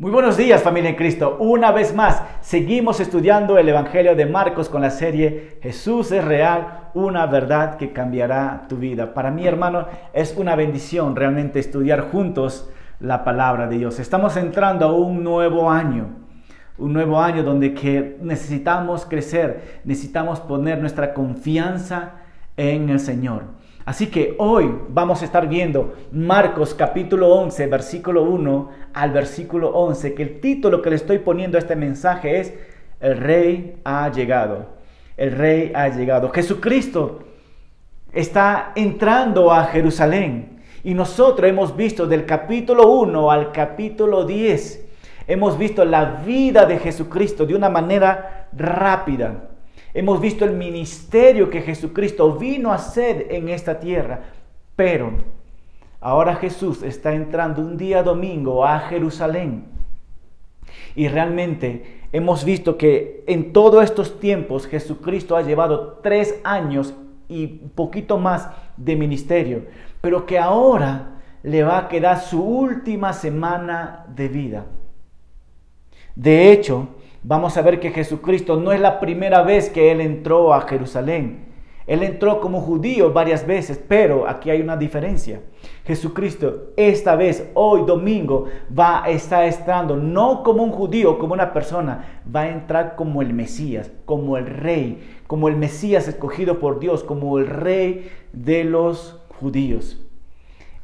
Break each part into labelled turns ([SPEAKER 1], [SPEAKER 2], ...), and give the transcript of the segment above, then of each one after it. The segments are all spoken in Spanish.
[SPEAKER 1] Muy buenos días familia en Cristo. Una vez más, seguimos estudiando el Evangelio de Marcos con la serie Jesús es real, una verdad que cambiará tu vida. Para mí, hermano, es una bendición realmente estudiar juntos la palabra de Dios. Estamos entrando a un nuevo año, un nuevo año donde que necesitamos crecer, necesitamos poner nuestra confianza en el Señor. Así que hoy vamos a estar viendo Marcos capítulo 11, versículo 1 al versículo 11, que el título que le estoy poniendo a este mensaje es El rey ha llegado. El rey ha llegado. Jesucristo está entrando a Jerusalén y nosotros hemos visto del capítulo 1 al capítulo 10, hemos visto la vida de Jesucristo de una manera rápida Hemos visto el ministerio que Jesucristo vino a hacer en esta tierra. Pero ahora Jesús está entrando un día domingo a Jerusalén. Y realmente hemos visto que en todos estos tiempos Jesucristo ha llevado tres años y poquito más de ministerio. Pero que ahora le va a quedar su última semana de vida. De hecho, vamos a ver que Jesucristo no es la primera vez que Él entró a Jerusalén. Él entró como judío varias veces, pero aquí hay una diferencia. Jesucristo esta vez, hoy domingo, va a estar entrando no como un judío, como una persona, va a entrar como el Mesías, como el rey, como el Mesías escogido por Dios, como el rey de los judíos.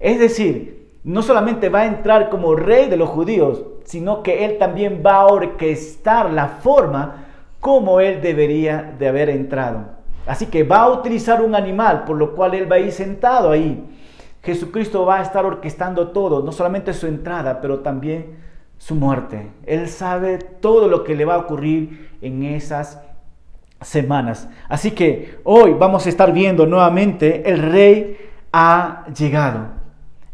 [SPEAKER 1] Es decir, no solamente va a entrar como rey de los judíos, sino que Él también va a orquestar la forma como Él debería de haber entrado. Así que va a utilizar un animal, por lo cual Él va a ir sentado ahí. Jesucristo va a estar orquestando todo, no solamente su entrada, pero también su muerte. Él sabe todo lo que le va a ocurrir en esas semanas. Así que hoy vamos a estar viendo nuevamente el rey ha llegado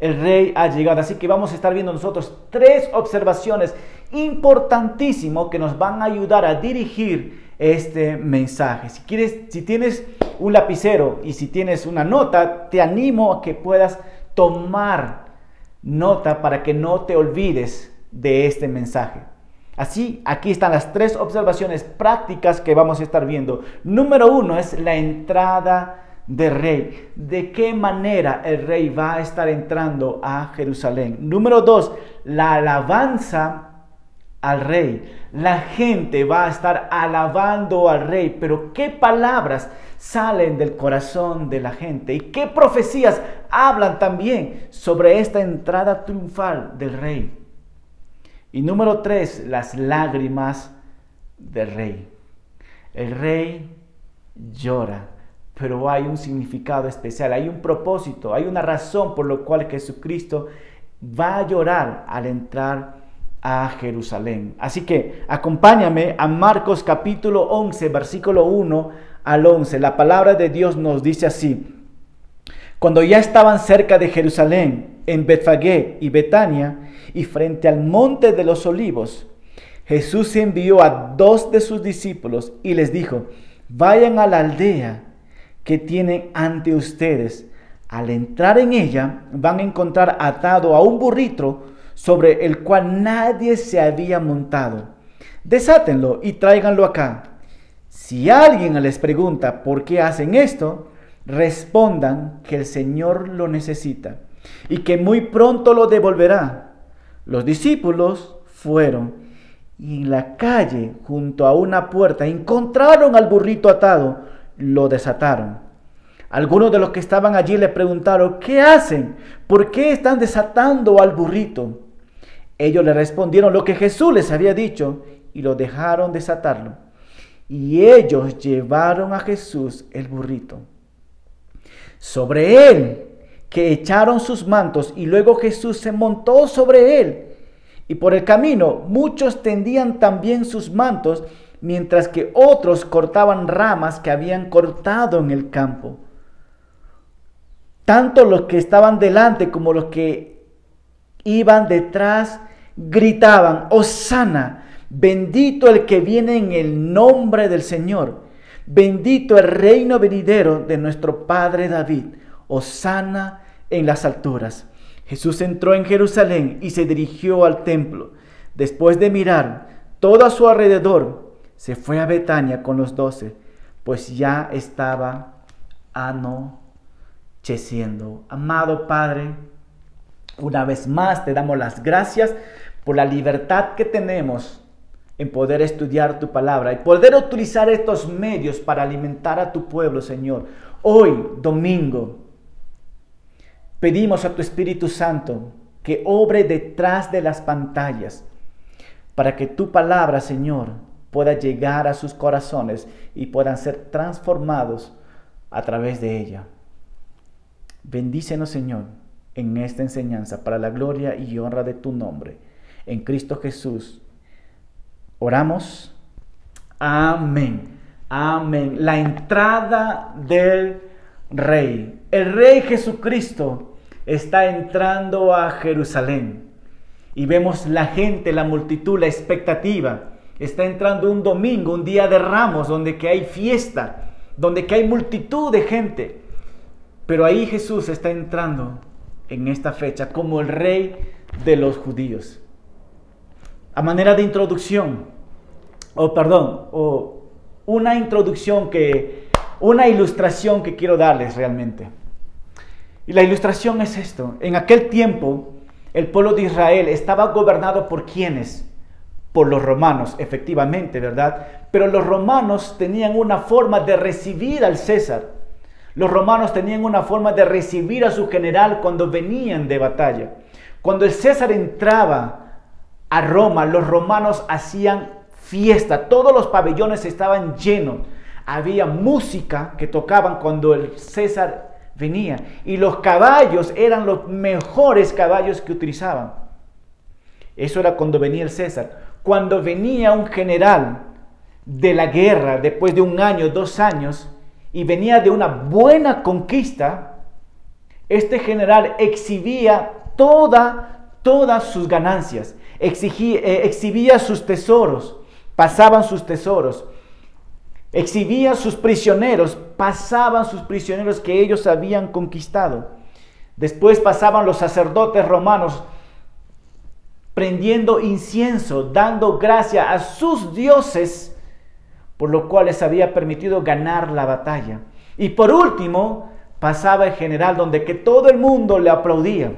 [SPEAKER 1] el rey ha llegado. Así que vamos a estar viendo nosotros tres observaciones importantísimas que nos van a ayudar a dirigir este mensaje. Si quieres, si tienes un lapicero y si tienes una nota, te animo a que puedas tomar nota para que no te olvides de este mensaje. Así, aquí están las tres observaciones prácticas que vamos a estar viendo. Número uno es la entrada de rey. ¿De qué manera el rey va a estar entrando a Jerusalén? Número dos, la alabanza al rey. La gente va a estar alabando al rey, pero ¿qué palabras salen del corazón de la gente? ¿Y qué profecías hablan también sobre esta entrada triunfal del rey? Y número tres, las lágrimas del rey. El rey llora pero hay un significado especial, hay un propósito, hay una razón por lo cual Jesucristo va a llorar al entrar a Jerusalén. Así que acompáñame a Marcos capítulo 11, versículo 1 al 11. La palabra de Dios nos dice así. Cuando ya estaban cerca de Jerusalén, en Betfagé y Betania, y frente al monte de los olivos, Jesús envió a dos de sus discípulos y les dijo, vayan a la aldea que tienen ante ustedes. Al entrar en ella van a encontrar atado a un burrito sobre el cual nadie se había montado. Desátenlo y tráiganlo acá. Si alguien les pregunta por qué hacen esto, respondan que el Señor lo necesita y que muy pronto lo devolverá. Los discípulos fueron y en la calle, junto a una puerta, encontraron al burrito atado lo desataron. Algunos de los que estaban allí le preguntaron, ¿qué hacen? ¿Por qué están desatando al burrito? Ellos le respondieron lo que Jesús les había dicho y lo dejaron desatarlo. Y ellos llevaron a Jesús el burrito. Sobre él, que echaron sus mantos y luego Jesús se montó sobre él. Y por el camino muchos tendían también sus mantos mientras que otros cortaban ramas que habían cortado en el campo. Tanto los que estaban delante como los que iban detrás gritaban, Osana, bendito el que viene en el nombre del Señor, bendito el reino venidero de nuestro Padre David, Osana en las alturas. Jesús entró en Jerusalén y se dirigió al templo. después de mirar todo a su alrededor, se fue a Betania con los doce, pues ya estaba anocheciendo. Amado Padre, una vez más te damos las gracias por la libertad que tenemos en poder estudiar tu palabra y poder utilizar estos medios para alimentar a tu pueblo, Señor. Hoy, domingo, pedimos a tu Espíritu Santo que obre detrás de las pantallas para que tu palabra, Señor, pueda llegar a sus corazones y puedan ser transformados a través de ella. Bendícenos, Señor, en esta enseñanza para la gloria y honra de tu nombre. En Cristo Jesús. Oramos. Amén. Amén. La entrada del rey. El rey Jesucristo está entrando a Jerusalén. Y vemos la gente, la multitud, la expectativa. Está entrando un domingo, un día de ramos, donde que hay fiesta, donde que hay multitud de gente. Pero ahí Jesús está entrando en esta fecha como el rey de los judíos. A manera de introducción, o perdón, o una introducción que, una ilustración que quiero darles realmente. Y la ilustración es esto. En aquel tiempo, el pueblo de Israel estaba gobernado por quienes? Por los romanos, efectivamente, ¿verdad? Pero los romanos tenían una forma de recibir al César. Los romanos tenían una forma de recibir a su general cuando venían de batalla. Cuando el César entraba a Roma, los romanos hacían fiesta, todos los pabellones estaban llenos. Había música que tocaban cuando el César venía. Y los caballos eran los mejores caballos que utilizaban. Eso era cuando venía el César. Cuando venía un general de la guerra, después de un año, dos años, y venía de una buena conquista, este general exhibía toda, todas sus ganancias, eh, exhibía sus tesoros, pasaban sus tesoros, exhibía sus prisioneros, pasaban sus prisioneros que ellos habían conquistado. Después pasaban los sacerdotes romanos prendiendo incienso, dando gracia a sus dioses, por lo cual les había permitido ganar la batalla. Y por último, pasaba el general donde que todo el mundo le aplaudía.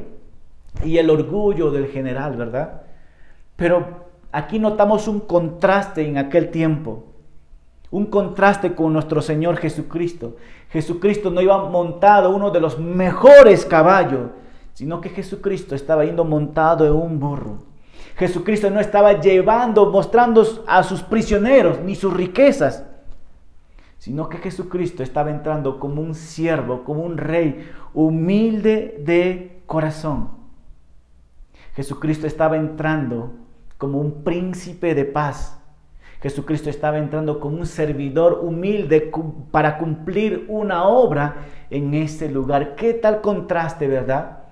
[SPEAKER 1] Y el orgullo del general, ¿verdad? Pero aquí notamos un contraste en aquel tiempo un contraste con nuestro Señor Jesucristo. Jesucristo no iba montado uno de los mejores caballos, sino que Jesucristo estaba yendo montado en un burro. Jesucristo no estaba llevando, mostrando a sus prisioneros ni sus riquezas, sino que Jesucristo estaba entrando como un siervo, como un rey, humilde de corazón. Jesucristo estaba entrando como un príncipe de paz Jesucristo estaba entrando como un servidor humilde para cumplir una obra en este lugar. ¿Qué tal contraste, verdad?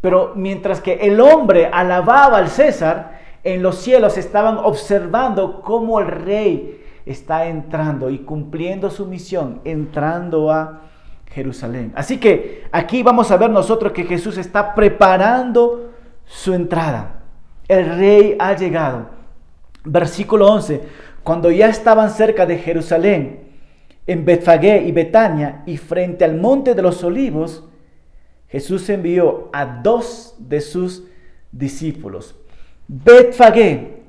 [SPEAKER 1] Pero mientras que el hombre alababa al César, en los cielos estaban observando cómo el rey está entrando y cumpliendo su misión, entrando a Jerusalén. Así que aquí vamos a ver nosotros que Jesús está preparando su entrada. El rey ha llegado. Versículo 11 cuando ya estaban cerca de Jerusalén, en Betfagé y Betania, y frente al monte de los olivos, Jesús envió a dos de sus discípulos. Betfagé.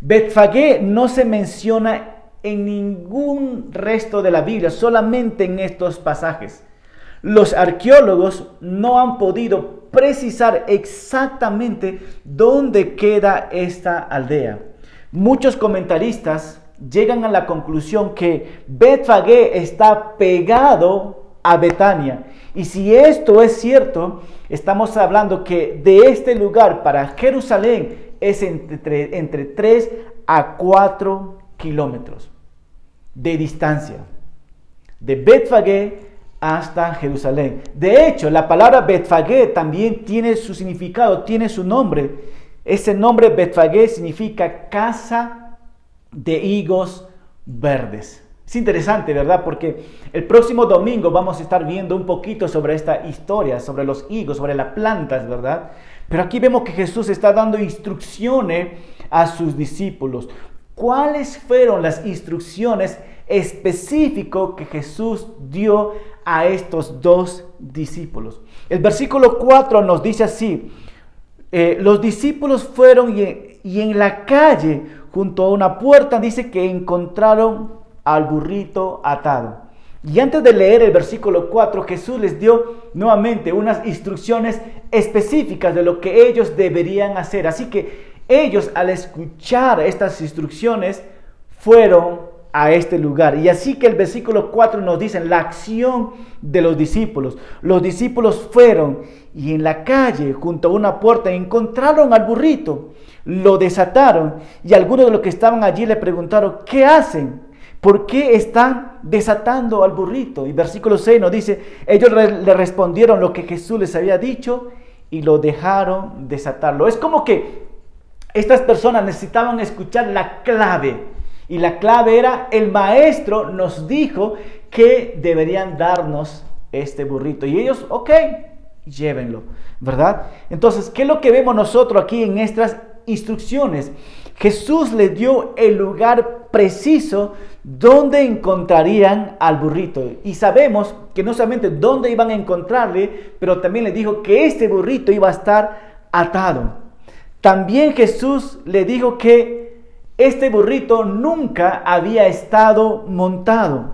[SPEAKER 1] Betfagé no se menciona en ningún resto de la Biblia, solamente en estos pasajes. Los arqueólogos no han podido precisar exactamente dónde queda esta aldea. Muchos comentaristas llegan a la conclusión que Betfagé está pegado a Betania. Y si esto es cierto, estamos hablando que de este lugar para Jerusalén es entre, entre 3 a 4 kilómetros de distancia. De Betfagé hasta Jerusalén. De hecho, la palabra Betfagé también tiene su significado, tiene su nombre ese nombre Betfagé significa casa de higos verdes. Es interesante, ¿verdad? Porque el próximo domingo vamos a estar viendo un poquito sobre esta historia, sobre los higos, sobre las plantas, ¿verdad? Pero aquí vemos que Jesús está dando instrucciones a sus discípulos. ¿Cuáles fueron las instrucciones específicas que Jesús dio a estos dos discípulos? El versículo 4 nos dice así, eh, los discípulos fueron y, y en la calle, junto a una puerta, dice que encontraron al burrito atado. Y antes de leer el versículo 4, Jesús les dio nuevamente unas instrucciones específicas de lo que ellos deberían hacer. Así que ellos al escuchar estas instrucciones fueron a este lugar. Y así que el versículo 4 nos dice la acción de los discípulos. Los discípulos fueron y en la calle, junto a una puerta, encontraron al burrito, lo desataron y algunos de los que estaban allí le preguntaron, ¿qué hacen? ¿Por qué están desatando al burrito? Y versículo 6 nos dice, ellos le respondieron lo que Jesús les había dicho y lo dejaron desatarlo. Es como que estas personas necesitaban escuchar la clave. Y la clave era, el maestro nos dijo que deberían darnos este burrito. Y ellos, ok, llévenlo, ¿verdad? Entonces, ¿qué es lo que vemos nosotros aquí en estas instrucciones? Jesús les dio el lugar preciso donde encontrarían al burrito. Y sabemos que no solamente dónde iban a encontrarle, pero también les dijo que este burrito iba a estar atado. También Jesús le dijo que este burrito nunca había estado montado.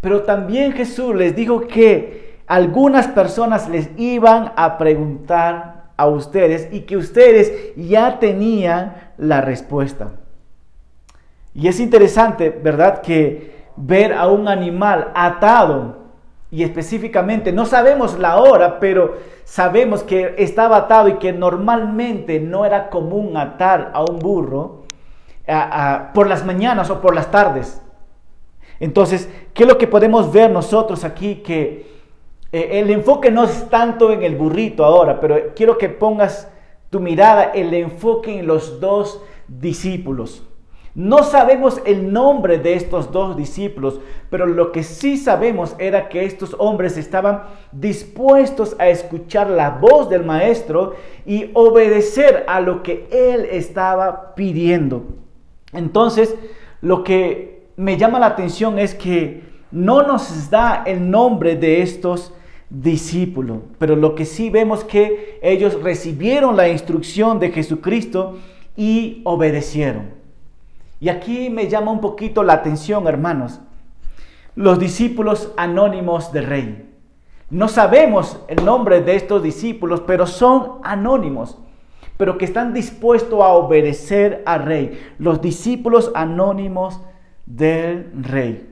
[SPEAKER 1] Pero también Jesús les dijo que algunas personas les iban a preguntar a ustedes y que ustedes ya tenían la respuesta. Y es interesante, ¿verdad? Que ver a un animal atado y específicamente, no sabemos la hora, pero sabemos que estaba atado y que normalmente no era común atar a un burro por las mañanas o por las tardes. Entonces, ¿qué es lo que podemos ver nosotros aquí? Que eh, el enfoque no es tanto en el burrito ahora, pero quiero que pongas tu mirada, el enfoque en los dos discípulos. No sabemos el nombre de estos dos discípulos, pero lo que sí sabemos era que estos hombres estaban dispuestos a escuchar la voz del maestro y obedecer a lo que él estaba pidiendo. Entonces, lo que me llama la atención es que no nos da el nombre de estos discípulo. Pero lo que sí vemos que ellos recibieron la instrucción de Jesucristo y obedecieron. Y aquí me llama un poquito la atención, hermanos. Los discípulos anónimos del rey. No sabemos el nombre de estos discípulos, pero son anónimos, pero que están dispuestos a obedecer al rey. Los discípulos anónimos del rey.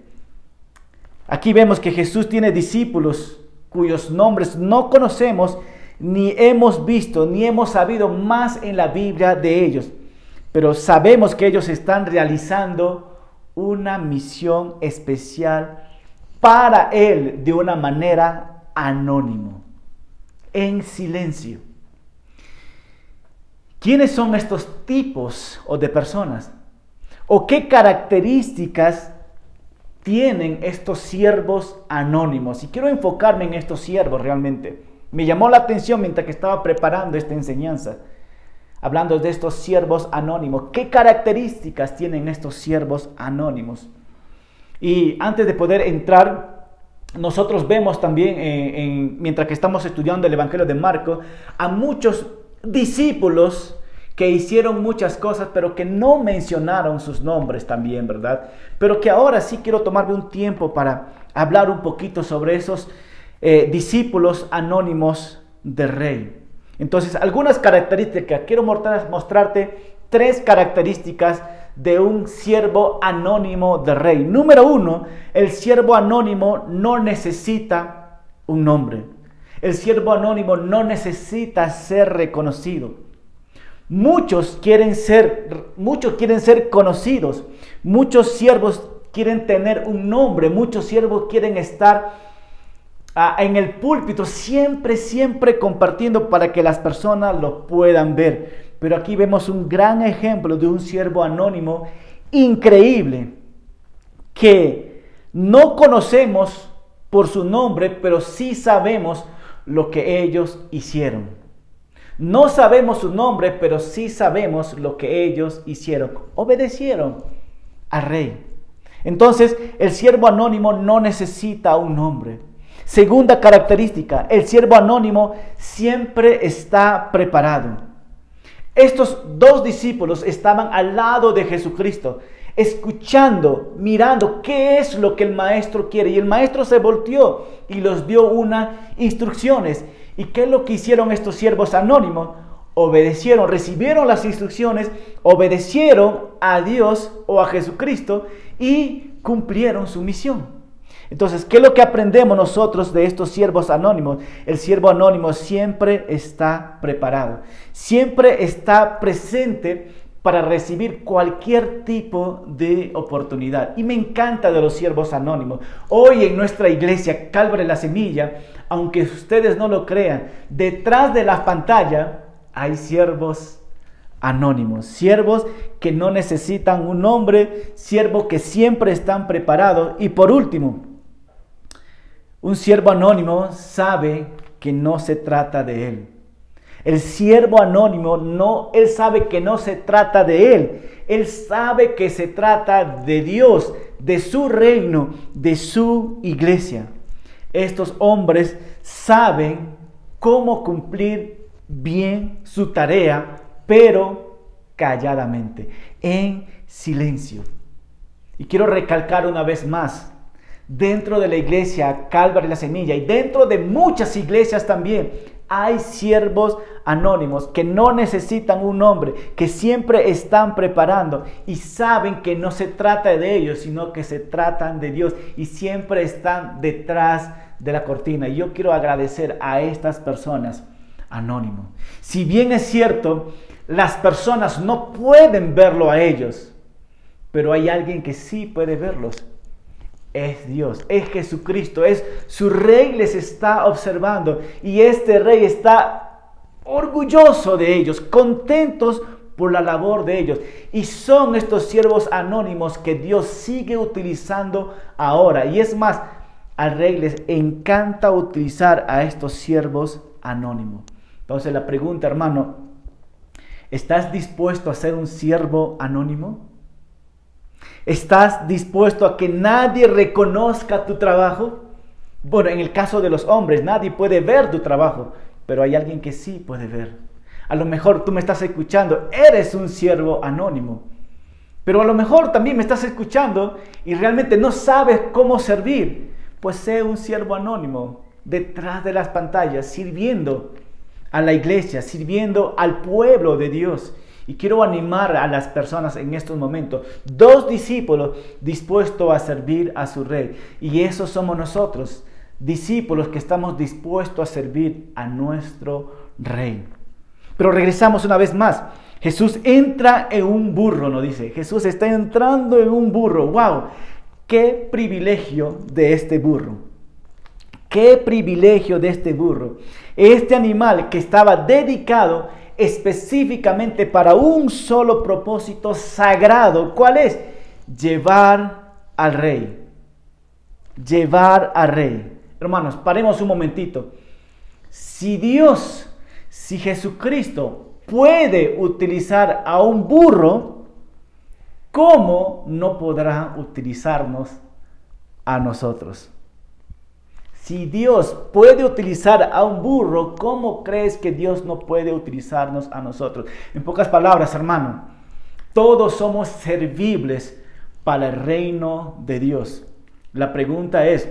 [SPEAKER 1] Aquí vemos que Jesús tiene discípulos cuyos nombres no conocemos, ni hemos visto, ni hemos sabido más en la Biblia de ellos. Pero sabemos que ellos están realizando una misión especial para Él de una manera anónimo, en silencio. ¿Quiénes son estos tipos o de personas? ¿O qué características tienen estos siervos anónimos. Y quiero enfocarme en estos siervos realmente. Me llamó la atención mientras que estaba preparando esta enseñanza, hablando de estos siervos anónimos. ¿Qué características tienen estos siervos anónimos? Y antes de poder entrar, nosotros vemos también, eh, mientras que estamos estudiando el Evangelio de Marco, a muchos discípulos que hicieron muchas cosas, pero que no mencionaron sus nombres también, ¿verdad? Pero que ahora sí quiero tomarme un tiempo para hablar un poquito sobre esos eh, discípulos anónimos del rey. Entonces, algunas características, quiero mostrarte tres características de un siervo anónimo del rey. Número uno, el siervo anónimo no necesita un nombre. El siervo anónimo no necesita ser reconocido. Muchos quieren ser, muchos quieren ser conocidos. Muchos siervos quieren tener un nombre. Muchos siervos quieren estar ah, en el púlpito, siempre, siempre compartiendo para que las personas lo puedan ver. Pero aquí vemos un gran ejemplo de un siervo anónimo increíble que no conocemos por su nombre, pero sí sabemos lo que ellos hicieron. No sabemos su nombre, pero sí sabemos lo que ellos hicieron. Obedecieron al rey. Entonces, el siervo anónimo no necesita un nombre. Segunda característica, el siervo anónimo siempre está preparado. Estos dos discípulos estaban al lado de Jesucristo, escuchando, mirando qué es lo que el maestro quiere. Y el maestro se volteó y los dio unas instrucciones. ¿Y qué es lo que hicieron estos siervos anónimos? Obedecieron, recibieron las instrucciones, obedecieron a Dios o a Jesucristo y cumplieron su misión. Entonces, ¿qué es lo que aprendemos nosotros de estos siervos anónimos? El siervo anónimo siempre está preparado, siempre está presente para recibir cualquier tipo de oportunidad. Y me encanta de los siervos anónimos. Hoy en nuestra iglesia, Calvary la Semilla, aunque ustedes no lo crean, detrás de la pantalla hay siervos anónimos, siervos que no necesitan un nombre, siervos que siempre están preparados. Y por último, un siervo anónimo sabe que no se trata de él. El siervo anónimo no, él sabe que no se trata de él. Él sabe que se trata de Dios, de su reino, de su iglesia. Estos hombres saben cómo cumplir bien su tarea pero calladamente, en silencio. Y quiero recalcar una vez más, dentro de la iglesia Calvary la Semilla y dentro de muchas iglesias también, hay siervos anónimos que no necesitan un nombre, que siempre están preparando y saben que no se trata de ellos, sino que se tratan de Dios y siempre están detrás de la cortina. Y yo quiero agradecer a estas personas anónimos. Si bien es cierto las personas no pueden verlo a ellos, pero hay alguien que sí puede verlos. Es Dios, es Jesucristo, es su rey les está observando y este rey está orgulloso de ellos, contentos por la labor de ellos. Y son estos siervos anónimos que Dios sigue utilizando ahora. Y es más, al rey les encanta utilizar a estos siervos anónimos. Entonces la pregunta, hermano, ¿Estás dispuesto a ser un siervo anónimo? ¿Estás dispuesto a que nadie reconozca tu trabajo? Bueno, en el caso de los hombres, nadie puede ver tu trabajo, pero hay alguien que sí puede ver. A lo mejor tú me estás escuchando, eres un siervo anónimo. Pero a lo mejor también me estás escuchando y realmente no sabes cómo servir. Pues sé un siervo anónimo detrás de las pantallas, sirviendo a la iglesia, sirviendo al pueblo de Dios. Y quiero animar a las personas en estos momentos. Dos discípulos dispuestos a servir a su rey. Y esos somos nosotros, discípulos que estamos dispuestos a servir a nuestro rey. Pero regresamos una vez más. Jesús entra en un burro, nos dice. Jesús está entrando en un burro. ¡Wow! ¡Qué privilegio de este burro! Qué privilegio de este burro. Este animal que estaba dedicado específicamente para un solo propósito sagrado. ¿Cuál es? Llevar al rey. Llevar al rey. Hermanos, paremos un momentito. Si Dios, si Jesucristo puede utilizar a un burro, ¿cómo no podrá utilizarnos a nosotros? Si Dios puede utilizar a un burro, ¿cómo crees que Dios no puede utilizarnos a nosotros? En pocas palabras, hermano, todos somos servibles para el reino de Dios. La pregunta es,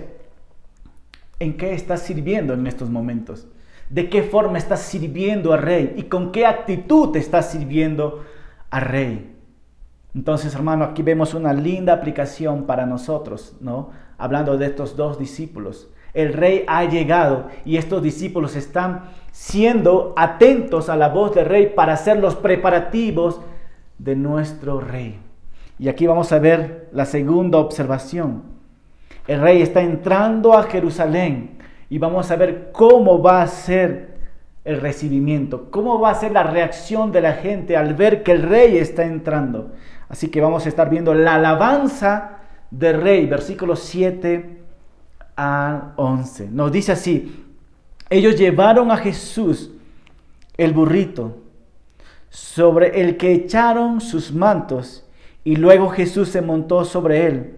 [SPEAKER 1] ¿en qué estás sirviendo en estos momentos? ¿De qué forma estás sirviendo al rey? ¿Y con qué actitud estás sirviendo al rey? Entonces, hermano, aquí vemos una linda aplicación para nosotros, ¿no? Hablando de estos dos discípulos el rey ha llegado y estos discípulos están siendo atentos a la voz del rey para hacer los preparativos de nuestro rey. Y aquí vamos a ver la segunda observación. El rey está entrando a Jerusalén y vamos a ver cómo va a ser el recibimiento, cómo va a ser la reacción de la gente al ver que el rey está entrando. Así que vamos a estar viendo la alabanza del rey, versículos 7 al 11. Nos dice así, ellos llevaron a Jesús el burrito, sobre el que echaron sus mantos, y luego Jesús se montó sobre él.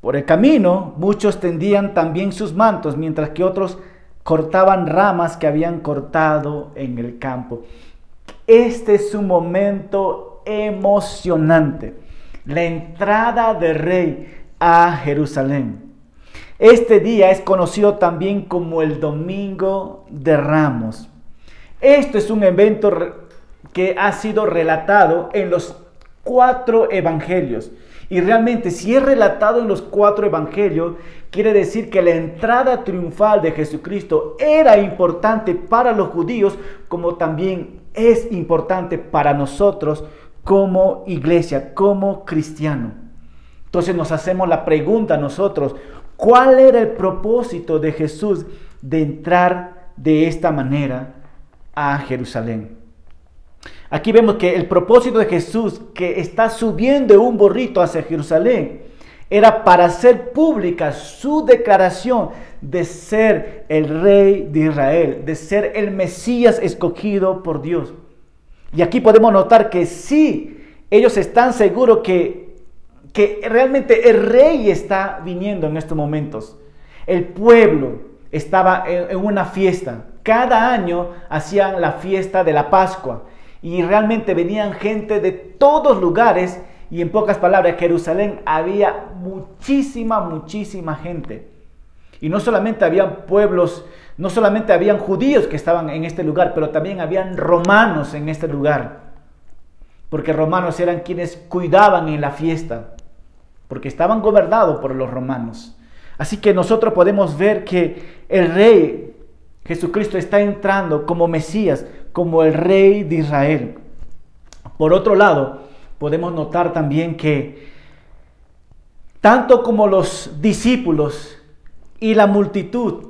[SPEAKER 1] Por el camino muchos tendían también sus mantos, mientras que otros cortaban ramas que habían cortado en el campo. Este es un momento emocionante, la entrada del rey a Jerusalén. Este día es conocido también como el Domingo de Ramos. Esto es un evento que ha sido relatado en los cuatro evangelios. Y realmente, si es relatado en los cuatro evangelios, quiere decir que la entrada triunfal de Jesucristo era importante para los judíos, como también es importante para nosotros como iglesia, como cristiano. Entonces nos hacemos la pregunta nosotros, ¿cuál era el propósito de Jesús de entrar de esta manera a Jerusalén? Aquí vemos que el propósito de Jesús que está subiendo un borrito hacia Jerusalén era para hacer pública su declaración de ser el rey de Israel, de ser el Mesías escogido por Dios. Y aquí podemos notar que sí, ellos están seguros que, que realmente el rey está viniendo en estos momentos. El pueblo estaba en una fiesta. Cada año hacían la fiesta de la Pascua y realmente venían gente de todos lugares y en pocas palabras, Jerusalén había muchísima, muchísima gente. Y no solamente habían pueblos, no solamente habían judíos que estaban en este lugar, pero también habían romanos en este lugar. Porque romanos eran quienes cuidaban en la fiesta, porque estaban gobernados por los romanos. Así que nosotros podemos ver que el rey Jesucristo está entrando como Mesías, como el rey de Israel. Por otro lado, podemos notar también que tanto como los discípulos y la multitud,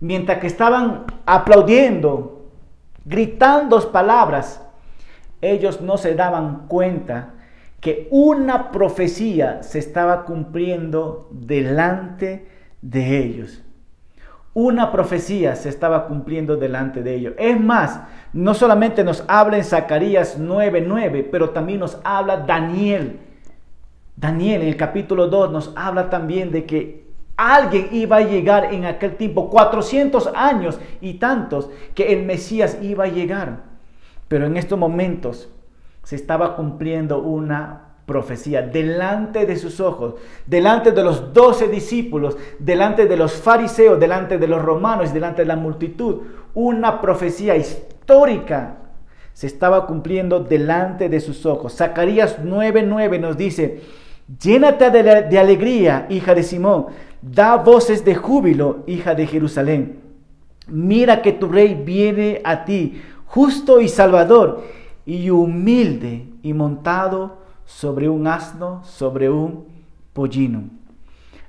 [SPEAKER 1] mientras que estaban aplaudiendo, gritando palabras, ellos no se daban cuenta que una profecía se estaba cumpliendo delante de ellos una profecía se estaba cumpliendo delante de ellos. Es más, no solamente nos habla en Zacarías 9:9, pero también nos habla Daniel. Daniel en el capítulo 2 nos habla también de que alguien iba a llegar en aquel tiempo, 400 años y tantos, que el Mesías iba a llegar. Pero en estos momentos se estaba cumpliendo una profecía delante de sus ojos, delante de los doce discípulos, delante de los fariseos, delante de los romanos, delante de la multitud. Una profecía histórica se estaba cumpliendo delante de sus ojos. Zacarías 9:9 nos dice, llénate de, de alegría, hija de Simón, da voces de júbilo, hija de Jerusalén. Mira que tu rey viene a ti, justo y salvador, y humilde y montado sobre un asno, sobre un pollino.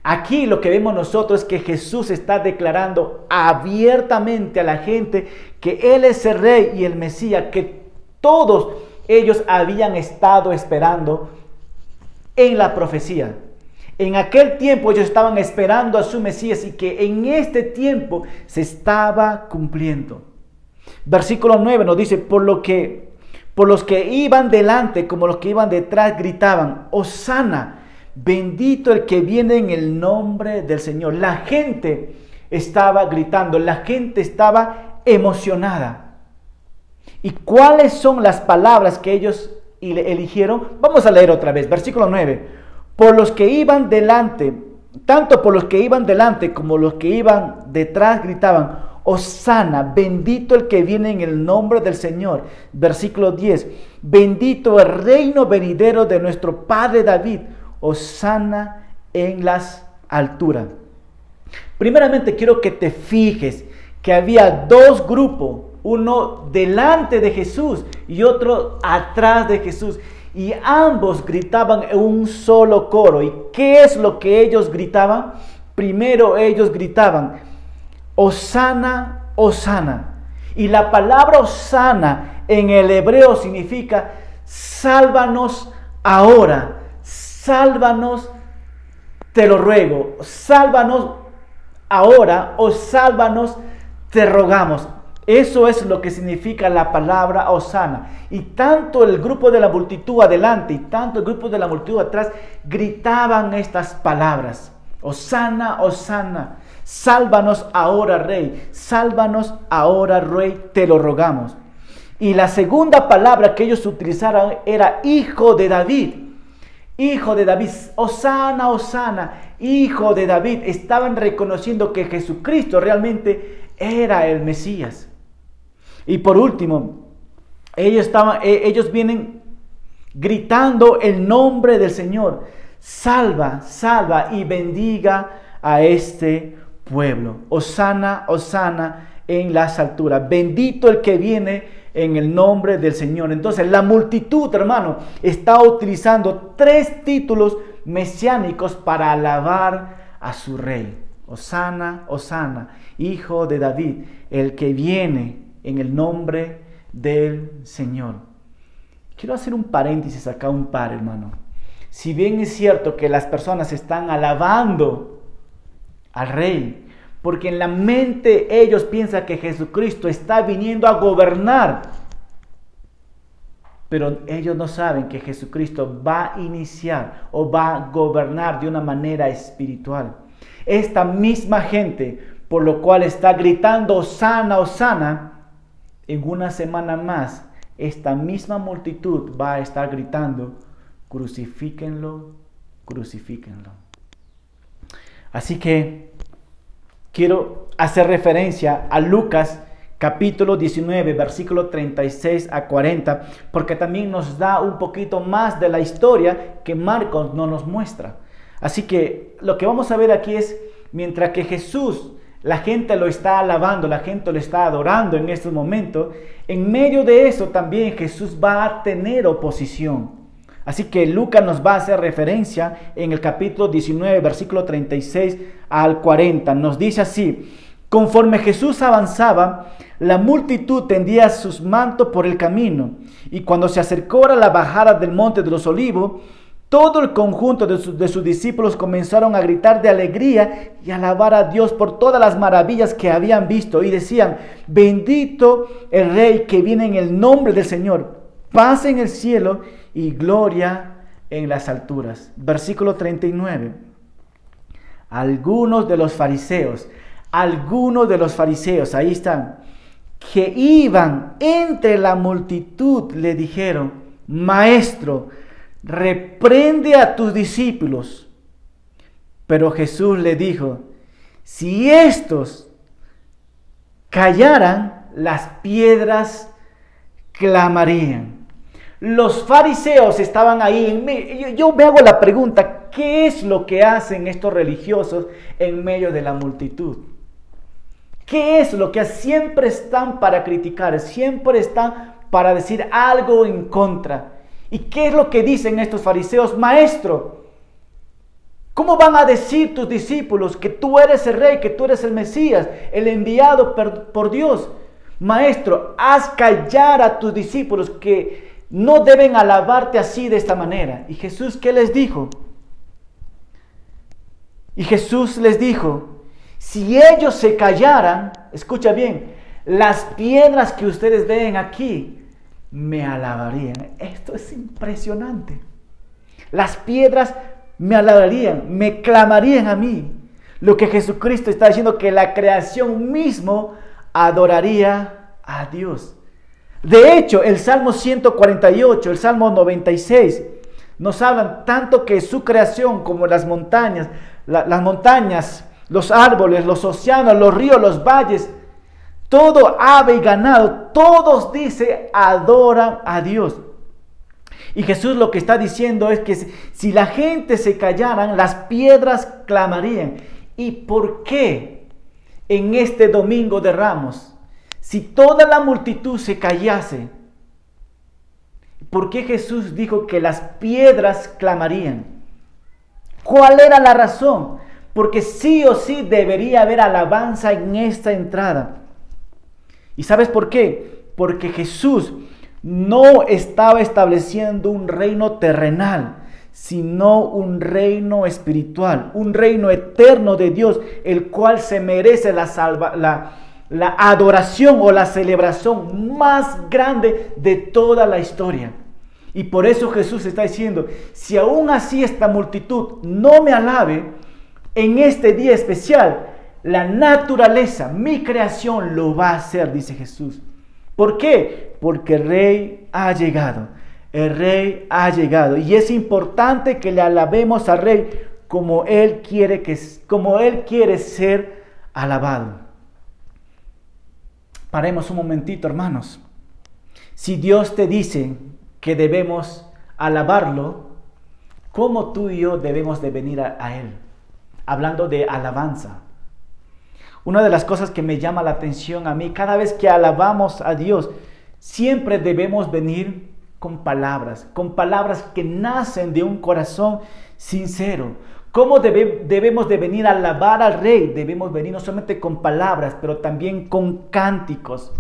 [SPEAKER 1] Aquí lo que vemos nosotros es que Jesús está declarando abiertamente a la gente que Él es el rey y el Mesías, que todos ellos habían estado esperando en la profecía. En aquel tiempo ellos estaban esperando a su Mesías y que en este tiempo se estaba cumpliendo. Versículo 9 nos dice, por lo que por los que iban delante como los que iban detrás gritaban, Osana, bendito el que viene en el nombre del Señor. La gente estaba gritando, la gente estaba emocionada. ¿Y cuáles son las palabras que ellos eligieron? Vamos a leer otra vez, versículo 9. Por los que iban delante, tanto por los que iban delante como los que iban detrás gritaban, Osana, bendito el que viene en el nombre del Señor. Versículo 10, bendito el reino venidero de nuestro Padre David. Osana en las alturas. Primeramente quiero que te fijes que había dos grupos, uno delante de Jesús y otro atrás de Jesús. Y ambos gritaban en un solo coro. ¿Y qué es lo que ellos gritaban? Primero ellos gritaban, Osana, Osana. Y la palabra Osana en el hebreo significa sálvanos ahora, sálvanos, te lo ruego, sálvanos ahora o sálvanos, te rogamos. Eso es lo que significa la palabra Osana. Y tanto el grupo de la multitud adelante y tanto el grupo de la multitud atrás gritaban estas palabras. Osana, Osana, sálvanos ahora, Rey, sálvanos ahora, Rey, te lo rogamos. Y la segunda palabra que ellos utilizaron era hijo de David. Hijo de David, Osana, Osana, hijo de David. Estaban reconociendo que Jesucristo realmente era el Mesías. Y por último, ellos, estaban, eh, ellos vienen gritando el nombre del Señor. Salva, salva y bendiga a este pueblo. Osana, Osana en las alturas. Bendito el que viene en el nombre del Señor. Entonces, la multitud, hermano, está utilizando tres títulos mesiánicos para alabar a su rey. Osana, Osana, hijo de David, el que viene en el nombre del Señor. Quiero hacer un paréntesis acá, un par, hermano. Si bien es cierto que las personas están alabando al rey, porque en la mente ellos piensan que Jesucristo está viniendo a gobernar, pero ellos no saben que Jesucristo va a iniciar o va a gobernar de una manera espiritual. Esta misma gente, por lo cual está gritando, sana, sana, en una semana más, esta misma multitud va a estar gritando, crucifíquenlo, crucifíquenlo. Así que quiero hacer referencia a Lucas capítulo 19, versículo 36 a 40, porque también nos da un poquito más de la historia que Marcos no nos muestra. Así que lo que vamos a ver aquí es, mientras que Jesús la gente lo está alabando, la gente lo está adorando en estos momentos. En medio de eso también Jesús va a tener oposición. Así que Lucas nos va a hacer referencia en el capítulo 19, versículo 36 al 40. Nos dice así, conforme Jesús avanzaba, la multitud tendía sus mantos por el camino. Y cuando se acercó a la bajada del monte de los olivos, todo el conjunto de, sus discípulos comenzaron a gritar de alegría y alabar a Dios por todas las maravillas que habían visto y decían, bendito el Rey que viene en el nombre del Señor, paz en el cielo y gloria en las alturas. Versículo 39. Algunos de los fariseos, algunos de los fariseos, ahí están, que iban entre la multitud, le dijeron, maestro, reprende a tus discípulos. Pero Jesús le dijo, si estos callaran, las piedras clamarían. Los fariseos estaban ahí. Yo me hago la pregunta, ¿qué es lo que hacen estos religiosos en medio de la multitud? ¿Qué es lo que siempre están para criticar? Siempre están para decir algo en contra. ¿Y qué es lo que dicen estos fariseos? Maestro, ¿cómo van a decir tus discípulos que tú eres el rey, que tú eres el Mesías, el enviado por Dios? Maestro, haz callar a tus discípulos que no deben alabarte así de esta manera. ¿Y Jesús qué les dijo? Y Jesús les dijo, si ellos se callaran, escucha bien, las piedras que ustedes ven aquí me alabarían. Esto es impresionante. Las piedras me alabarían, me clamarían a mí. Lo que Jesucristo está diciendo que la creación mismo adoraría a Dios. De hecho, el Salmo 148, el Salmo 96, nos hablan tanto que su creación como las montañas, las montañas, los árboles, los océanos, los ríos, los valles, todo ave y ganado, todos dice, adoran a Dios. Y Jesús lo que está diciendo es que si la gente se callaran, las piedras clamarían. ¿Y por qué en este domingo de ramos, si toda la multitud se callase, ¿por qué Jesús dijo que las piedras clamarían? ¿Cuál era la razón? Porque sí o sí debería haber alabanza en esta entrada. ¿Y sabes por qué? Porque Jesús no estaba estableciendo un reino terrenal, sino un reino espiritual, un reino eterno de Dios, el cual se merece la, salva, la, la adoración o la celebración más grande de toda la historia. Y por eso Jesús está diciendo, si aún así esta multitud no me alabe, en este día especial, la naturaleza, mi creación lo va a hacer, dice Jesús. ¿Por qué? Porque el rey ha llegado. El rey ha llegado. Y es importante que le alabemos al rey como él quiere, que, como él quiere ser alabado. Paremos un momentito, hermanos. Si Dios te dice que debemos alabarlo, ¿cómo tú y yo debemos de venir a, Él? Hablando de alabanza. Una de las cosas que me llama la atención a mí, cada vez que alabamos a Dios, siempre debemos venir con palabras, con palabras que nacen de un corazón sincero. ¿Cómo debemos de venir a alabar al Rey? Debemos venir no solamente con palabras, pero también con cánticos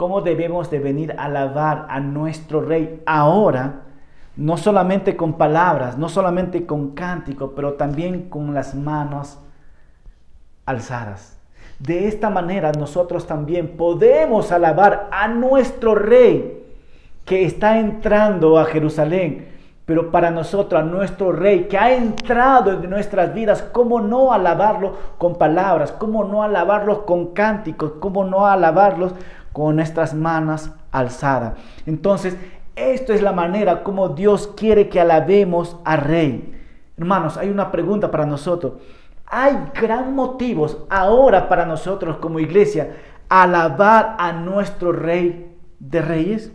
[SPEAKER 1] cómo debemos de venir a alabar a nuestro rey ahora, no solamente con palabras, no solamente con cántico, pero también con las manos alzadas. De esta manera nosotros también podemos alabar a nuestro rey que está entrando a Jerusalén. Pero para nosotros, a nuestro rey que ha entrado en nuestras vidas, ¿cómo no alabarlo con palabras? ¿Cómo no alabarlo con cánticos? ¿Cómo no alabarlos con nuestras manos alzadas. Entonces, esto es la manera como Dios quiere que alabemos al Rey. Hermanos, hay una pregunta para nosotros. ¿Hay gran motivos ahora para nosotros como iglesia alabar a nuestro Rey de Reyes?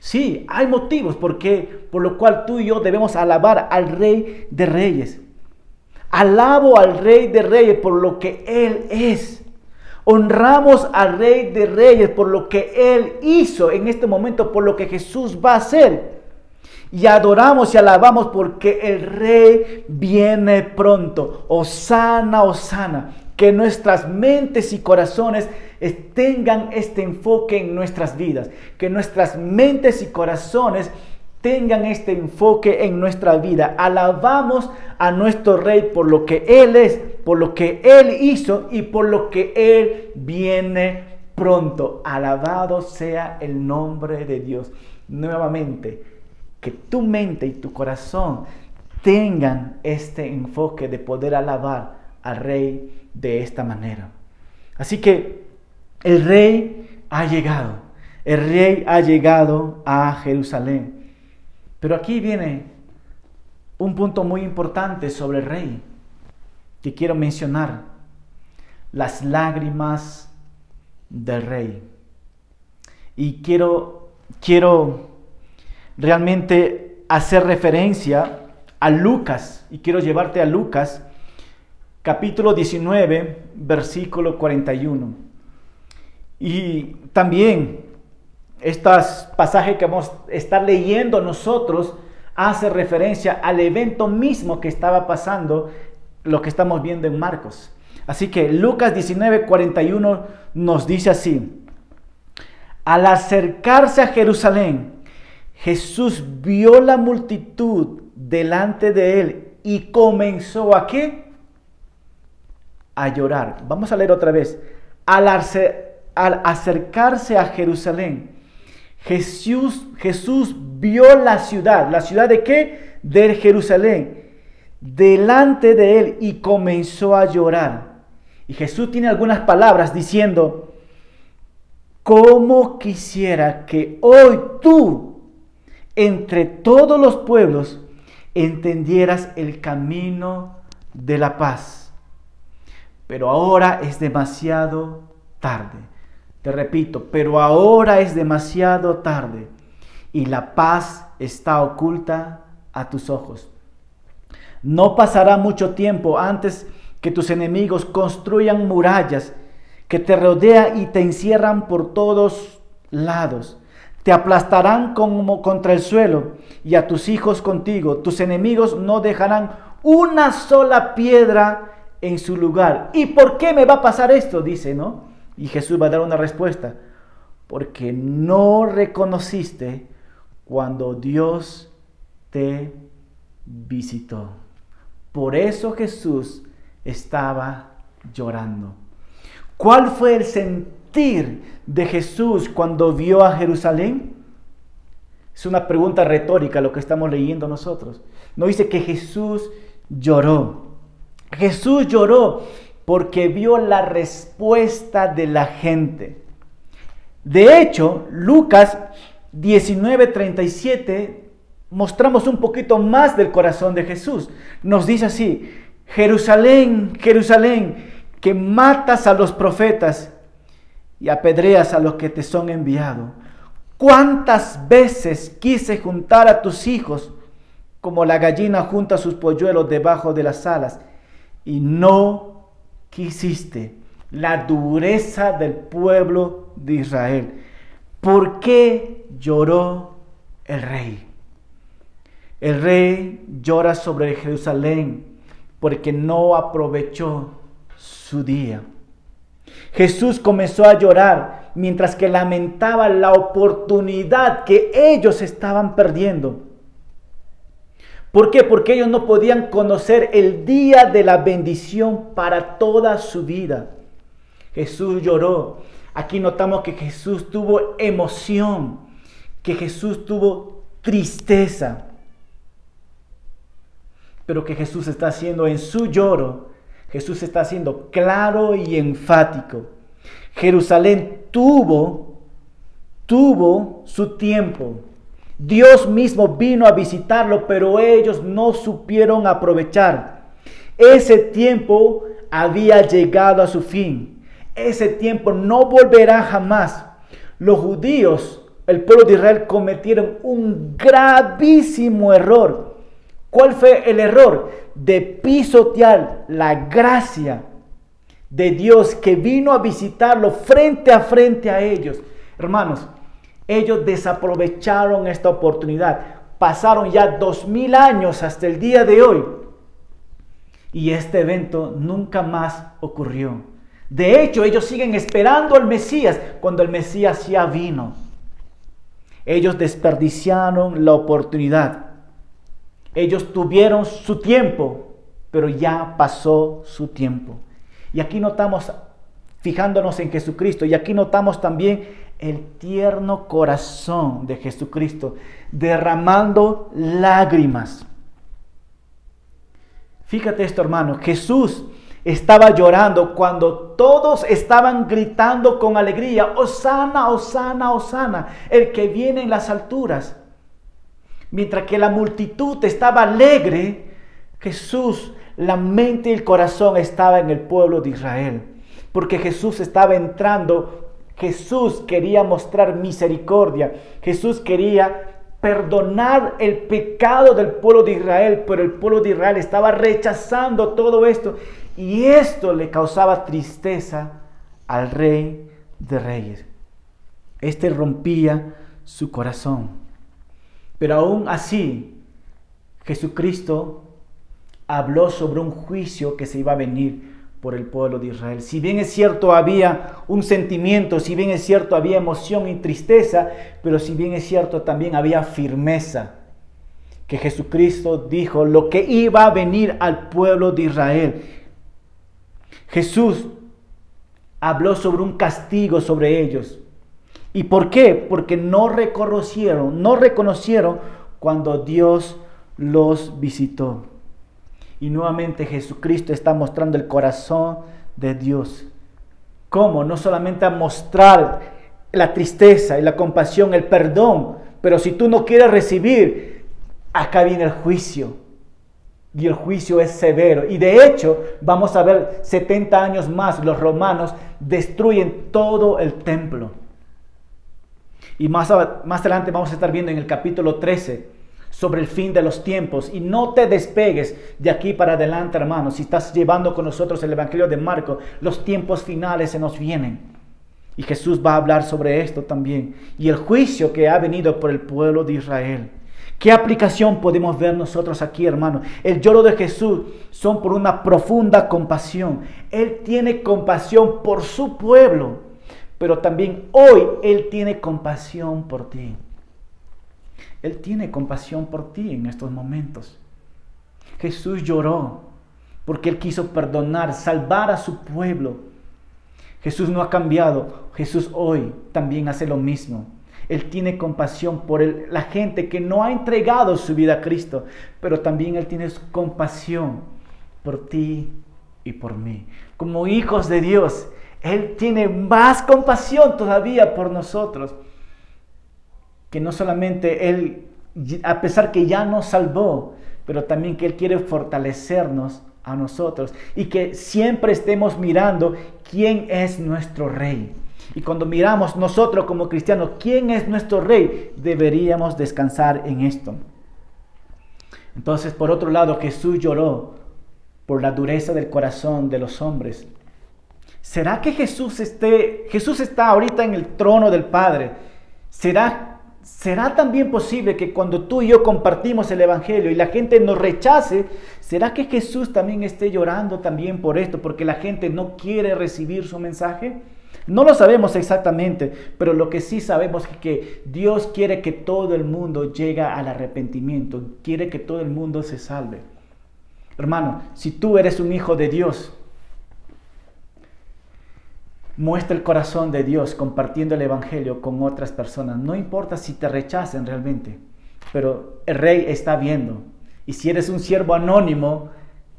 [SPEAKER 1] Sí, hay motivos porque, por lo cual tú y yo debemos alabar al Rey de Reyes. Alabo al Rey de Reyes por lo que Él es. Honramos al Rey de Reyes por lo que Él hizo en este momento, por lo que Jesús va a hacer. Y adoramos y alabamos porque el Rey viene pronto. Osana, Osana. Que nuestras mentes y corazones tengan este enfoque en nuestras vidas. Que nuestras mentes y corazones tengan este enfoque en nuestra vida. Alabamos a nuestro Rey por lo que Él es, por lo que Él hizo y por lo que Él viene pronto. Alabado sea el nombre de Dios. Nuevamente, que tu mente y tu corazón tengan este enfoque de poder alabar al Rey de esta manera. Así que el Rey ha llegado. El Rey ha llegado a Jerusalén. Pero aquí viene un punto muy importante sobre el rey que quiero mencionar. Las lágrimas del rey. Y quiero, quiero realmente hacer referencia a Lucas. Y quiero llevarte a Lucas, capítulo 19, versículo 41. Y también estos pasajes que vamos a estar leyendo nosotros hace referencia al evento mismo que estaba pasando, lo que estamos viendo en Marcos. Así que Lucas 19, 41 nos dice así, al acercarse a Jerusalén, Jesús vio la multitud delante de él y comenzó a qué? A llorar. Vamos a leer otra vez. Al, al acercarse a Jerusalén, Jesús, Jesús vio la ciudad. ¿La ciudad de qué? De Jerusalén. Delante de él y comenzó a llorar. Y Jesús tiene algunas palabras diciendo, ¿cómo quisiera que hoy tú, entre todos los pueblos, entendieras el camino de la paz? Pero ahora es demasiado tarde. Te repito, pero ahora es demasiado tarde y la paz está oculta a tus ojos. No pasará mucho tiempo antes que tus enemigos construyan murallas que te rodean y te encierran por todos lados. Te aplastarán como contra el suelo y a tus hijos contigo. Tus enemigos no dejarán una sola piedra en su lugar. ¿Y por qué me va a pasar esto? Dice, ¿no? Y Jesús va a dar una respuesta. Porque no reconociste cuando Dios te visitó. Por eso Jesús estaba llorando. ¿Cuál fue el sentir de Jesús cuando vio a Jerusalén? Es una pregunta retórica lo que estamos leyendo nosotros. No dice que Jesús lloró. Jesús lloró porque vio la respuesta de la gente. De hecho, Lucas 19:37 mostramos un poquito más del corazón de Jesús. Nos dice así, Jerusalén, Jerusalén, que matas a los profetas y apedreas a los que te son enviados. ¿Cuántas veces quise juntar a tus hijos como la gallina junta sus polluelos debajo de las alas y no quisiste? La dureza del pueblo de Israel. ¿Por qué lloró el rey? El rey llora sobre Jerusalén porque no aprovechó su día. Jesús comenzó a llorar mientras que lamentaba la oportunidad que ellos estaban perdiendo. ¿Por qué? Porque ellos no podían conocer el día de la bendición para toda su vida. Jesús lloró. Aquí notamos que Jesús tuvo emoción, que Jesús tuvo tristeza pero que Jesús está haciendo en su lloro, Jesús está haciendo claro y enfático. Jerusalén tuvo, tuvo su tiempo. Dios mismo vino a visitarlo, pero ellos no supieron aprovechar. Ese tiempo había llegado a su fin. Ese tiempo no volverá jamás. Los judíos, el pueblo de Israel, cometieron un gravísimo error ¿Cuál fue el error? De pisotear la gracia de Dios que vino a visitarlo frente a frente a ellos. Hermanos, ellos desaprovecharon esta oportunidad. Pasaron ya dos mil años hasta el día de hoy. Y este evento nunca más ocurrió. De hecho, ellos siguen esperando al Mesías cuando el Mesías ya vino. Ellos desperdiciaron la oportunidad. Ellos tuvieron su tiempo, pero ya pasó su tiempo. Y aquí notamos, fijándonos en Jesucristo, y aquí notamos también el tierno corazón de Jesucristo, derramando lágrimas. Fíjate esto, hermano, Jesús estaba llorando cuando todos estaban gritando con alegría, Osana, Osana, Osana, el que viene en las alturas. Mientras que la multitud estaba alegre, Jesús, la mente y el corazón estaba en el pueblo de Israel. Porque Jesús estaba entrando, Jesús quería mostrar misericordia, Jesús quería perdonar el pecado del pueblo de Israel, pero el pueblo de Israel estaba rechazando todo esto y esto le causaba tristeza al rey de reyes. Este rompía su corazón. Pero aún así, Jesucristo habló sobre un juicio que se iba a venir por el pueblo de Israel. Si bien es cierto había un sentimiento, si bien es cierto había emoción y tristeza, pero si bien es cierto también había firmeza. Que Jesucristo dijo lo que iba a venir al pueblo de Israel. Jesús habló sobre un castigo sobre ellos. ¿Y por qué? Porque no reconocieron, no reconocieron cuando Dios los visitó. Y nuevamente Jesucristo está mostrando el corazón de Dios. ¿Cómo? No solamente a mostrar la tristeza y la compasión, el perdón, pero si tú no quieres recibir, acá viene el juicio. Y el juicio es severo. Y de hecho, vamos a ver 70 años más, los romanos destruyen todo el templo. Y más, más adelante vamos a estar viendo en el capítulo 13 sobre el fin de los tiempos. Y no te despegues de aquí para adelante, hermano. Si estás llevando con nosotros el Evangelio de Marco, los tiempos finales se nos vienen. Y Jesús va a hablar sobre esto también. Y el juicio que ha venido por el pueblo de Israel. ¿Qué aplicación podemos ver nosotros aquí, hermano? El lloro de Jesús son por una profunda compasión. Él tiene compasión por su pueblo pero también hoy Él tiene compasión por ti. Él tiene compasión por ti en estos momentos. Jesús lloró porque Él quiso perdonar, salvar a su pueblo. Jesús no ha cambiado. Jesús hoy también hace lo mismo. Él tiene compasión por la gente que no ha entregado su vida a Cristo, pero también Él tiene compasión por ti y por mí. Como hijos de Dios, Él tiene más compasión todavía por nosotros, que no solamente Él, a pesar que ya nos salvó, pero también que Él quiere fortalecernos a nosotros y que siempre estemos mirando quién es nuestro rey. Y cuando miramos nosotros como cristianos, quién es nuestro rey, deberíamos descansar en esto. Entonces, por otro lado, Jesús lloró por la dureza del corazón de los hombres. ¿Será que Jesús esté Jesús está ahorita en el trono del Padre? ¿Será ¿Será también posible que cuando tú y yo compartimos el Evangelio y la gente nos rechace, ¿será que Jesús también esté llorando también por esto, porque la gente no quiere recibir su mensaje? No lo sabemos exactamente, pero lo que sí sabemos es que Dios quiere que todo el mundo llegue al arrepentimiento, quiere que todo el mundo se salve. Hermano, si tú eres un hijo de Dios, Muestra el corazón de Dios compartiendo el Evangelio con otras personas. No importa si te rechacen realmente, pero el rey está viendo. Y si eres un siervo anónimo,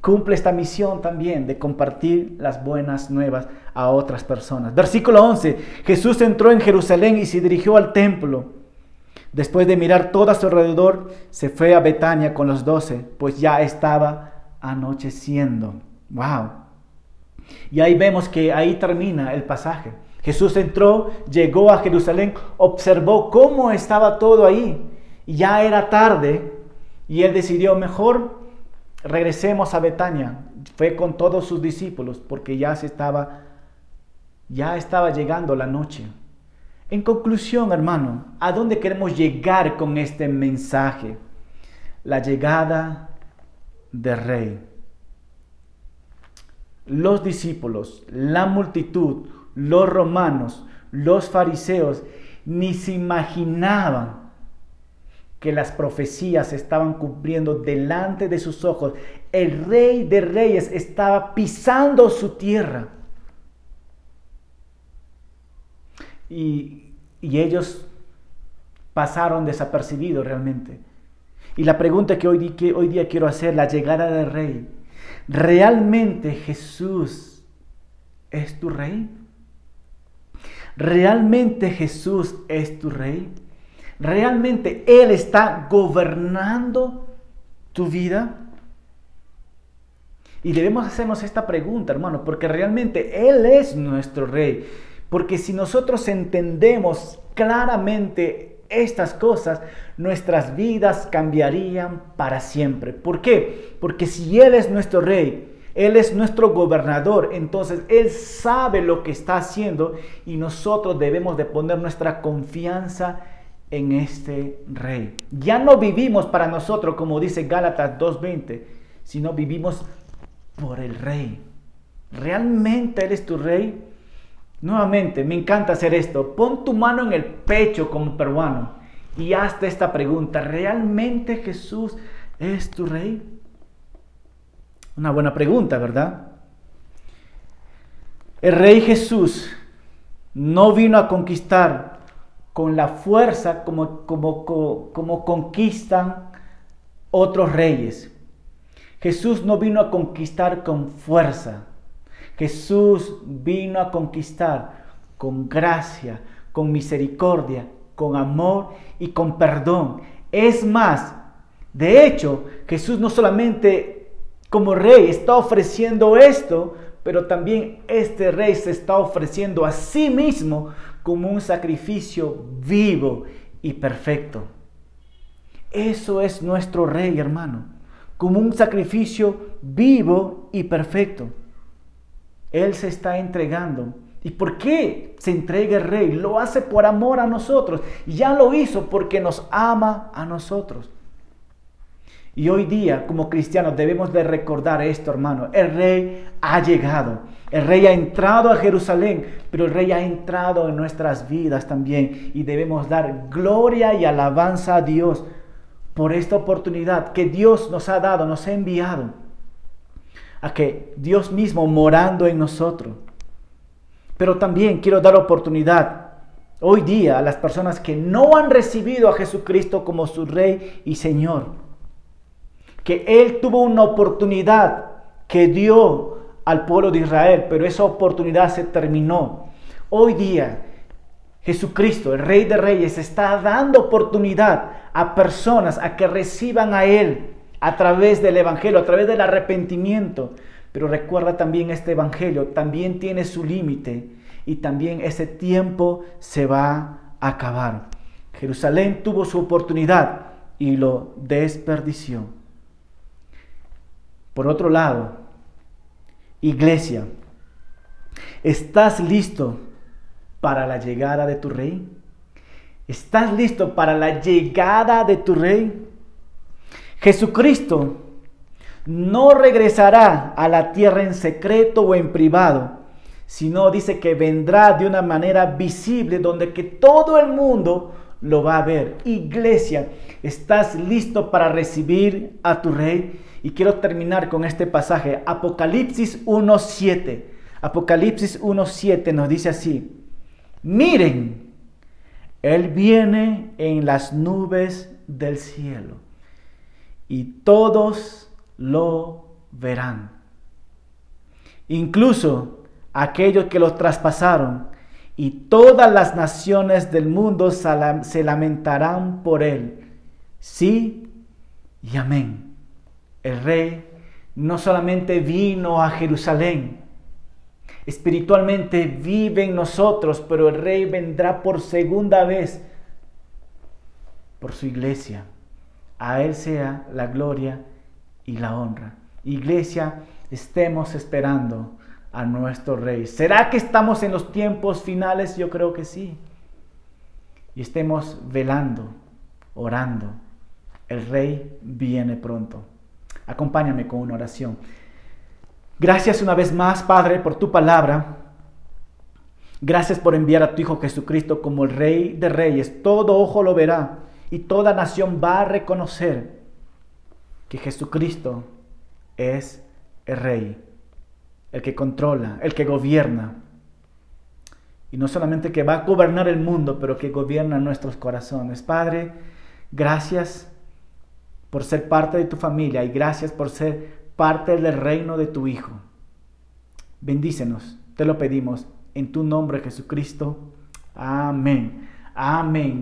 [SPEAKER 1] cumple esta misión también de compartir las buenas nuevas a otras personas. Versículo 11. Jesús entró en Jerusalén y se dirigió al templo. Después de mirar todo a su alrededor, se fue a Betania con los doce, pues ya estaba anocheciendo. ¡Wow! Y ahí vemos que ahí termina el pasaje. Jesús entró, llegó a Jerusalén, observó cómo estaba todo ahí. Ya era tarde y él decidió mejor regresemos a Betania. Fue con todos sus discípulos porque ya se estaba ya estaba llegando la noche. En conclusión, hermano, ¿a dónde queremos llegar con este mensaje? La llegada del rey los discípulos, la multitud, los romanos, los fariseos, ni se imaginaban que las profecías estaban cumpliendo delante de sus ojos. El rey de reyes estaba pisando su tierra. Y, ellos pasaron desapercibidos realmente. Y la pregunta que hoy, que hoy día quiero hacer, la llegada del rey, ¿Realmente Jesús es tu rey? ¿Realmente Jesús es tu rey? ¿Realmente Él está gobernando tu vida? Y debemos hacernos esta pregunta, hermano, porque realmente Él es nuestro rey. Porque si nosotros entendemos claramente estas cosas, nuestras vidas cambiarían para siempre. ¿Por qué? Porque si Él es nuestro rey, Él es nuestro gobernador, entonces Él sabe lo que está haciendo y nosotros debemos de poner nuestra confianza en este rey. Ya no vivimos para nosotros, como dice Gálatas 2.20, sino vivimos por el rey. ¿Realmente Él es tu rey? Nuevamente, me encanta hacer esto. Pon tu mano en el pecho como peruano y hazte esta pregunta. ¿Realmente Jesús es tu rey? Una buena pregunta, ¿verdad? El rey Jesús no vino a conquistar con la fuerza como, como, como conquistan otros reyes. Jesús no vino a conquistar con fuerza. Jesús vino a conquistar con gracia, con misericordia, con amor y con perdón. Es más, de hecho, Jesús no solamente como rey está ofreciendo esto, pero también este rey se está ofreciendo a sí mismo como un sacrificio vivo y perfecto. Eso es nuestro rey, hermano, como un sacrificio vivo y perfecto. Él se está entregando. ¿Y por qué se entrega el rey? Lo hace por amor a nosotros. Ya lo hizo porque nos ama a nosotros. Y hoy día, como cristianos, debemos de recordar esto, hermano. El rey ha llegado. El rey ha entrado a Jerusalén, pero el rey ha entrado en nuestras vidas también. Y debemos dar gloria y alabanza a Dios por esta oportunidad que Dios nos ha dado, nos ha enviado a que Dios mismo morando en nosotros. Pero también quiero dar oportunidad hoy día a las personas que no han recibido a Jesucristo como su Rey y Señor. Que Él tuvo una oportunidad que dio al pueblo de Israel, pero esa oportunidad se terminó. Hoy día Jesucristo, el Rey de Reyes, está dando oportunidad a personas a que reciban a Él a través del Evangelio, a través del arrepentimiento. Pero recuerda también este Evangelio, también tiene su límite y también ese tiempo se va a acabar. Jerusalén tuvo su oportunidad y lo desperdició. Por otro lado, iglesia, ¿estás listo para la llegada de tu rey? ¿Estás listo para la llegada de tu rey? Jesucristo no regresará a la tierra en secreto o en privado, sino dice que vendrá de una manera visible donde que todo el mundo lo va a ver. Iglesia, ¿estás listo para recibir a tu rey? Y quiero terminar con este pasaje, Apocalipsis 1.7. Apocalipsis 1.7 nos dice así, miren, Él viene en las nubes del cielo y todos lo verán. Incluso aquellos que los traspasaron, y todas las naciones del mundo se lamentarán por él. Sí y amén. El rey no solamente vino a Jerusalén, espiritualmente vive en nosotros, pero el rey vendrá por segunda vez por su iglesia. A él sea la gloria y la honra. Iglesia, estemos esperando a nuestro Rey. ¿Será que estamos en los tiempos finales? Yo creo que sí. Y estemos velando, orando. El Rey viene pronto. Acompáñame con una oración. Gracias una vez más, Padre, por tu palabra. Gracias por enviar a tu Hijo Jesucristo como el Rey de Reyes. Todo ojo lo verá y toda nación va a reconocer que Jesucristo es el Rey el que controla, el que gobierna. Y no solamente que va a gobernar el mundo, pero que gobierna nuestros corazones. Padre, gracias por ser parte de tu familia y gracias por ser parte del reino de tu Hijo. Bendícenos, te lo pedimos en tu nombre Jesucristo. Amén. Amén.